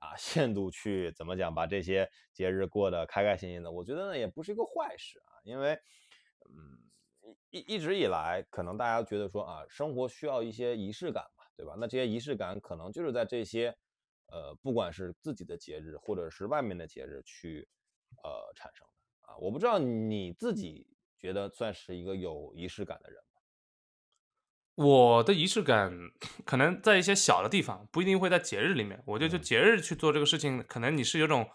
啊限度去怎么讲，把这些节日过得开开心心的。我觉得呢，也不是一个坏事啊，因为嗯一一直以来，可能大家觉得说啊，生活需要一些仪式感嘛，对吧？那这些仪式感可能就是在这些。呃，不管是自己的节日，或者是外面的节日去，呃，产生的啊，我不知道你自己觉得算是一个有仪式感的人？我的仪式感可能在一些小的地方，不一定会在节日里面。我觉得就节日去做这个事情，可能你是有种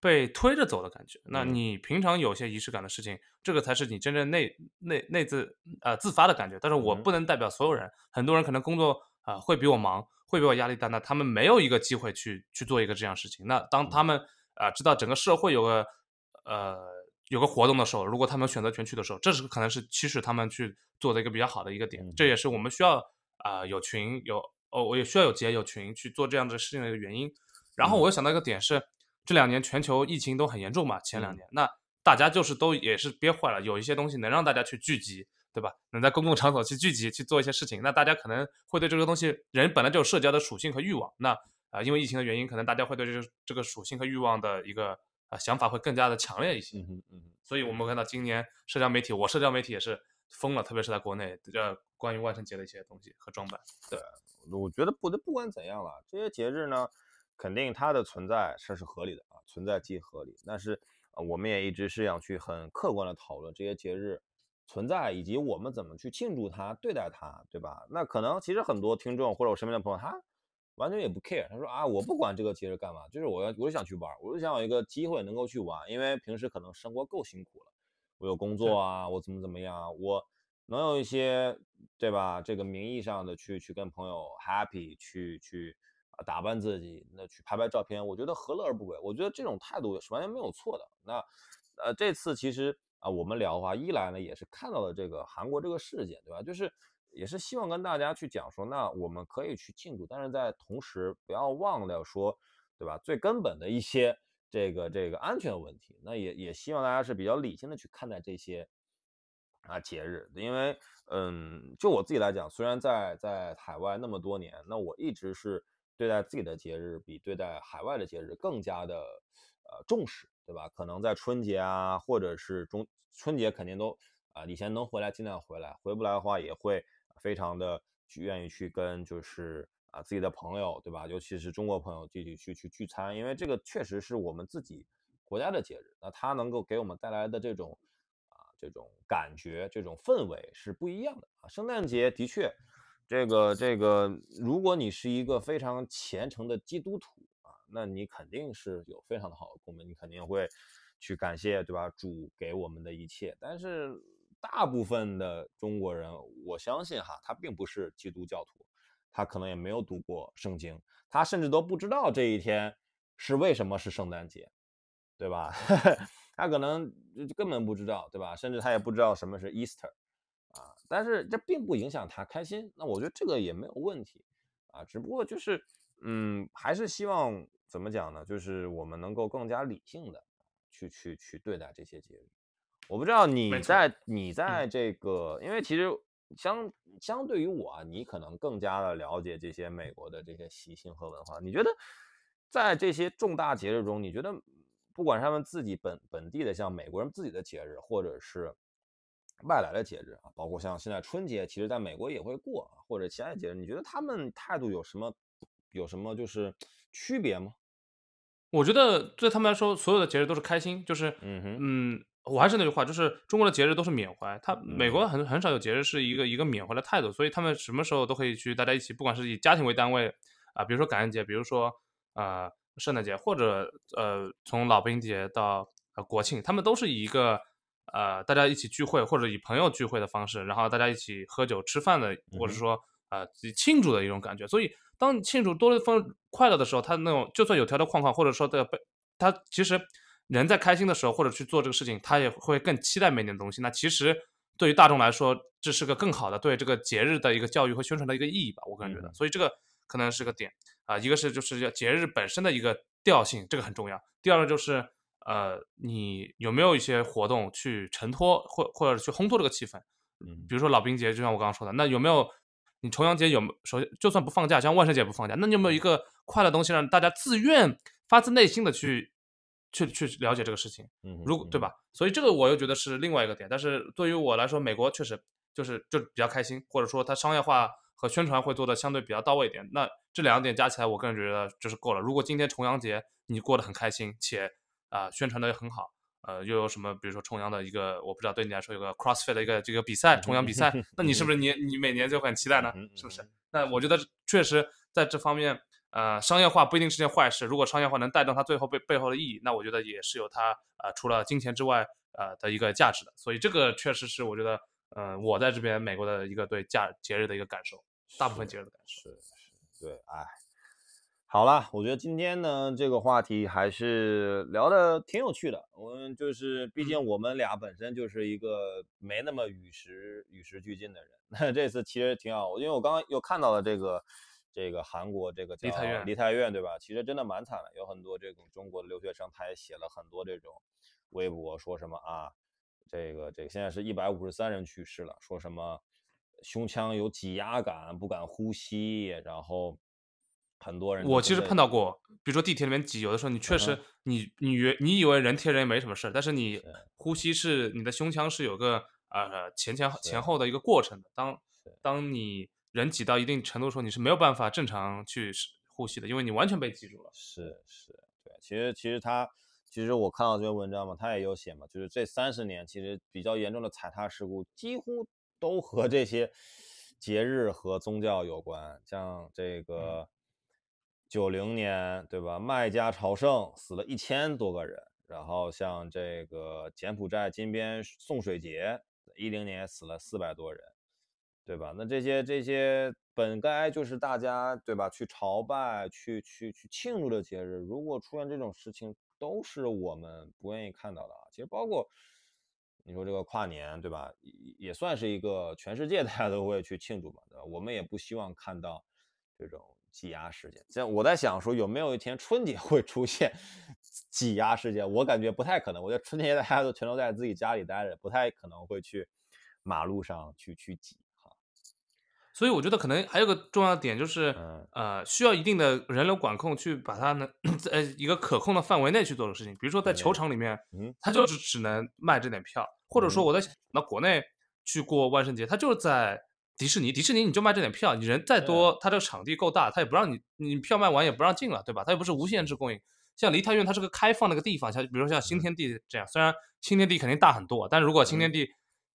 被推着走的感觉。那你平常有些仪式感的事情，这个才是你真正内内内自呃自发的感觉。但是我不能代表所有人，很多人可能工作啊会比我忙。会比我压力大，那他们没有一个机会去去做一个这样事情。那当他们啊知道整个社会有个呃有个活动的时候，如果他们选择权去的时候，这是可能是驱使他们去做的一个比较好的一个点。这也是我们需要啊有群有哦，我也需要有节有群去做这样的事情的一个原因。然后我又想到一个点是，这两年全球疫情都很严重嘛，前两年那大家就是都也是憋坏了，有一些东西能让大家去聚集。对吧？能在公共场所去聚集去做一些事情，那大家可能会对这个东西，人本来就有社交的属性和欲望。那啊，因为疫情的原因，可能大家会对这个这个属性和欲望的一个啊想法会更加的强烈一些。嗯嗯。所以我们看到今年社交媒体，我社交媒体也是疯了，特别是在国内，呃，关于万圣节的一些东西和装扮。对，我觉得不不管怎样了，这些节日呢，肯定它的存在是是合理的啊，存在即合理。但是我们也一直是想去很客观的讨论这些节日。存在以及我们怎么去庆祝它、对待它，对吧？那可能其实很多听众或者我身边的朋友，他完全也不 care。他说啊，我不管这个其实干嘛，就是我要，我就想去玩，我就想有一个机会能够去玩，因为平时可能生活够辛苦了，我有工作啊，我怎么怎么样，我能有一些，对吧？这个名义上的去去跟朋友 happy，去去啊打扮自己，那去拍拍照片，我觉得何乐而不为？我觉得这种态度是完全没有错的。那呃，这次其实。啊，我们聊的话，一来呢也是看到了这个韩国这个事件，对吧？就是也是希望跟大家去讲说，那我们可以去庆祝，但是在同时不要忘了说，对吧？最根本的一些这个这个安全问题，那也也希望大家是比较理性的去看待这些啊节日，因为嗯，就我自己来讲，虽然在在海外那么多年，那我一直是对待自己的节日比对待海外的节日更加的呃重视，对吧？可能在春节啊，或者是中春节肯定都啊，以前能回来尽量回来，回不来的话也会非常的去愿意去跟就是啊自己的朋友，对吧？尤其是中国朋友继续去去聚餐，因为这个确实是我们自己国家的节日，那它能够给我们带来的这种啊这种感觉、这种氛围是不一样的啊。圣诞节的确。这个这个，如果你是一个非常虔诚的基督徒啊，那你肯定是有非常的好的功能，你肯定会去感谢，对吧？主给我们的一切。但是大部分的中国人，我相信哈，他并不是基督教徒，他可能也没有读过圣经，他甚至都不知道这一天是为什么是圣诞节，对吧？他可能根本不知道，对吧？甚至他也不知道什么是 Easter 啊。但是这并不影响他开心，那我觉得这个也没有问题啊，只不过就是，嗯，还是希望怎么讲呢？就是我们能够更加理性的去去去对待这些节日。我不知道你在你在这个，因为其实相相对于我啊，你可能更加的了解这些美国的这些习性和文化。你觉得在这些重大节日中，你觉得不管是他们自己本本地的，像美国人自己的节日，或者是。外来的节日啊，包括像现在春节，其实在美国也会过，或者其他节日，你觉得他们态度有什么有什么就是区别吗？我觉得对他们来说，所有的节日都是开心，就是嗯哼，嗯，我还是那句话，就是中国的节日都是缅怀，他美国很很少有节日是一个一个缅怀的态度，所以他们什么时候都可以去大家一起，不管是以家庭为单位啊，比如说感恩节，比如说呃圣诞节，或者呃从老兵节到呃国庆，他们都是以一个。呃，大家一起聚会，或者以朋友聚会的方式，然后大家一起喝酒吃饭的，或者说呃庆祝的一种感觉。所以，当庆祝多了份快乐的时候，他那种就算有条条框框，或者说的被他其实人在开心的时候，或者去做这个事情，他也会更期待每年的东西。那其实对于大众来说，这是个更好的对这个节日的一个教育和宣传的一个意义吧。我个人觉得，所以这个可能是个点啊。一个是就是要节日本身的一个调性，这个很重要。第二个就是。呃，你有没有一些活动去承托或或者去烘托这个气氛？嗯，比如说老兵节，就像我刚刚说的，那有没有你重阳节有首先就算不放假，像万圣节不放假，那你有没有一个快乐东西让大家自愿发自内心的去去去了解这个事情？嗯，如果对吧？所以这个我又觉得是另外一个点。但是对于我来说，美国确实就是就比较开心，或者说它商业化和宣传会做的相对比较到位一点。那这两点加起来，我个人觉得就是够了。如果今天重阳节你过得很开心，且啊，宣传的也很好，呃，又有什么，比如说重阳的一个，我不知道对你来说有个 CrossFit 的一个这个比赛，重阳比赛，那你是不是你你每年就很期待呢？是不是？那我觉得确实在这方面，呃，商业化不一定是件坏事。如果商业化能带动它最后背背后的意义，那我觉得也是有它呃除了金钱之外呃的一个价值的。所以这个确实是我觉得，呃，我在这边美国的一个对假节日的一个感受，大部分节日的感受。是是，对，哎。好了，我觉得今天呢这个话题还是聊的挺有趣的。我们就是，毕竟我们俩本身就是一个没那么与时与时俱进的人。那 这次其实挺好，因为我刚刚又看到了这个这个韩国这个梨泰院，梨泰院对吧？其实真的蛮惨的，有很多这种中国的留学生，他也写了很多这种微博，说什么啊，这个这个现在是一百五十三人去世了，说什么胸腔有挤压感，不敢呼吸，然后。很多人，我其实碰到过，比如说地铁里面挤，有的时候你确实，你你你以为人贴人没什么事但是你呼吸是你的胸腔是有个呃前前前后的一个过程的。当当你人挤到一定程度的时候，你是没有办法正常去呼吸的，因为你完全被挤住了。是是，对，其实其实他其实我看到这篇文章嘛，他也有写嘛，就是这三十年其实比较严重的踩踏事故几乎都和这些节日和宗教有关，像这个。九零年，对吧？麦加朝圣死了一千多个人，然后像这个柬埔寨金边送水节，一零年死了四百多人，对吧？那这些这些本该就是大家对吧？去朝拜、去去去庆祝的节日，如果出现这种事情，都是我们不愿意看到的啊。其实包括你说这个跨年，对吧？也算是一个全世界 大家都会去庆祝嘛，对吧？我们也不希望看到这种。挤压事件，像我在想说，有没有一天春节 会出现挤压事件？我感觉不太可能。我觉得春节大家都全都在自己家里待着，不太可能会去马路上去去挤。所以我觉得可能还有个重要的点就是，嗯呃，需要一定的人流管控去把它能 在一个可控的范围内去做的事情。比如说在球场里面，嗯它就是只能卖这点票，或者说嗯我在想到国内去过万圣节，它就是在迪士尼，迪士尼你就卖这点票，你人再多，它这个场地够大，它也不让你你票卖完也不让进了，对吧？它又不是无限制供应。像梨泰院，它是个开放的一个地方，像比如说像新天地这样，虽然新天地肯定大很多，但如果新天地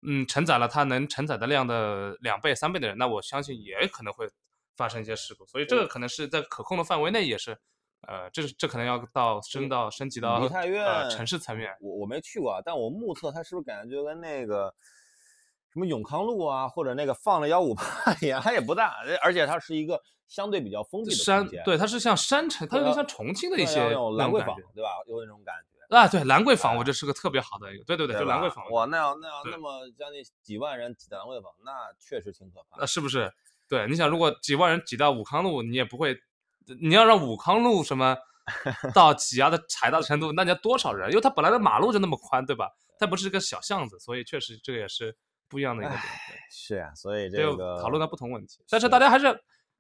嗯承载了它能承载的量的两倍、三倍的人，那我相信也可能会发生一些事故。所以这个可能是在可控的范围内，也是呃，这是这可能要到升到升级到梨泰院呃城市层面。我我没去过啊，但我目测它是不是感觉就跟那个什么永康路啊，或者那个放了幺五八一样，它也不大，而且它是一个相对比较封闭的山对，它是像山城，它有点像重庆的一些兰桂坊对吧？有那种感觉。啊，对，兰桂坊，啊我这是个特别好的一个，对对对，对就兰桂坊，哇，那要那要那么将近几万人挤在兰桂坊，那确实挺可怕呃，的。是不是？对，你想，如果几万人挤到武康路，你也不会，你要让武康路什么 到挤压的踩到的程度，那你要多少人？因为它本来的马路就那么宽，对吧？它不是一个小巷子，所以确实这个也是不一样的一个点。是呀、所以，这个讨论到不同问题，但是是大家还是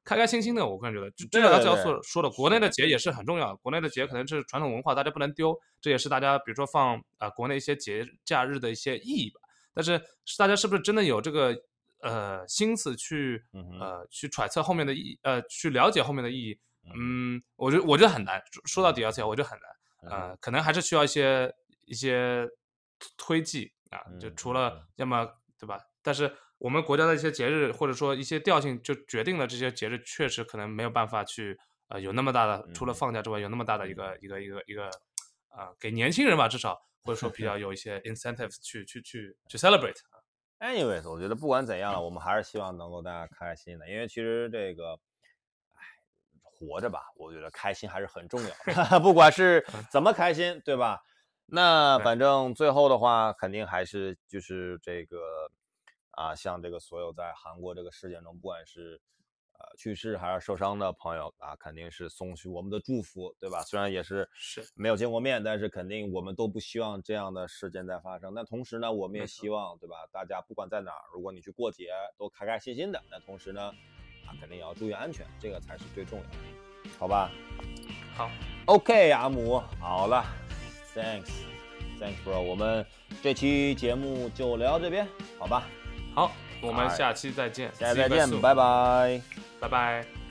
开开心心的。我个人觉得，就就对像刚才对对说说的，国内的节也是很重要的。国内的节可能是传统文化，大家不能丢，这也是大家比如说放啊、呃国内一些节假日的一些意义吧。但是是大家是不是真的有这个呃心思去呃去揣测后面的意义，呃去了解后面的意义？嗯嗯，我觉得我觉得很难。说说到底，而且我觉得很难。嗯呃，可能还是需要一些一些推计啊，就除了要么对吧？但是我们国家的一些节日或者说一些调性，就决定了这些节日确实可能没有办法去呃有那么大的，除了嗯放假之外，有那么大的一个一个一个一个呃给年轻人吧，至少或者说比较 有一些 incentives 去去去去 celebrate。Anyways，我觉得不管怎样了，我们还是希望能够大家开开心心的，因为其实这个，哎，活着吧，我觉得开心还是很重要的，不管是怎么开心，对吧？那反正最后的话，肯定还是就是这个啊，像这个所有在韩国这个事件中，不管是呃去世还是受伤的朋友啊，肯定是送去我们的祝福，对吧？虽然也是是没有见过面，但是肯定我们都不希望这样的事件再发生。那同时呢，我们也希望，对吧？大家不管在哪儿，如果你去过节，都开开心心的。那同时呢，啊，肯定也要注意安全，这个才是最重要的，好吧好，？OK，阿姆，好了，Thanks，Thanks bro，我们这期节目就聊到这边，好吧？好，我们下期再见，下期再见拜拜。拜拜。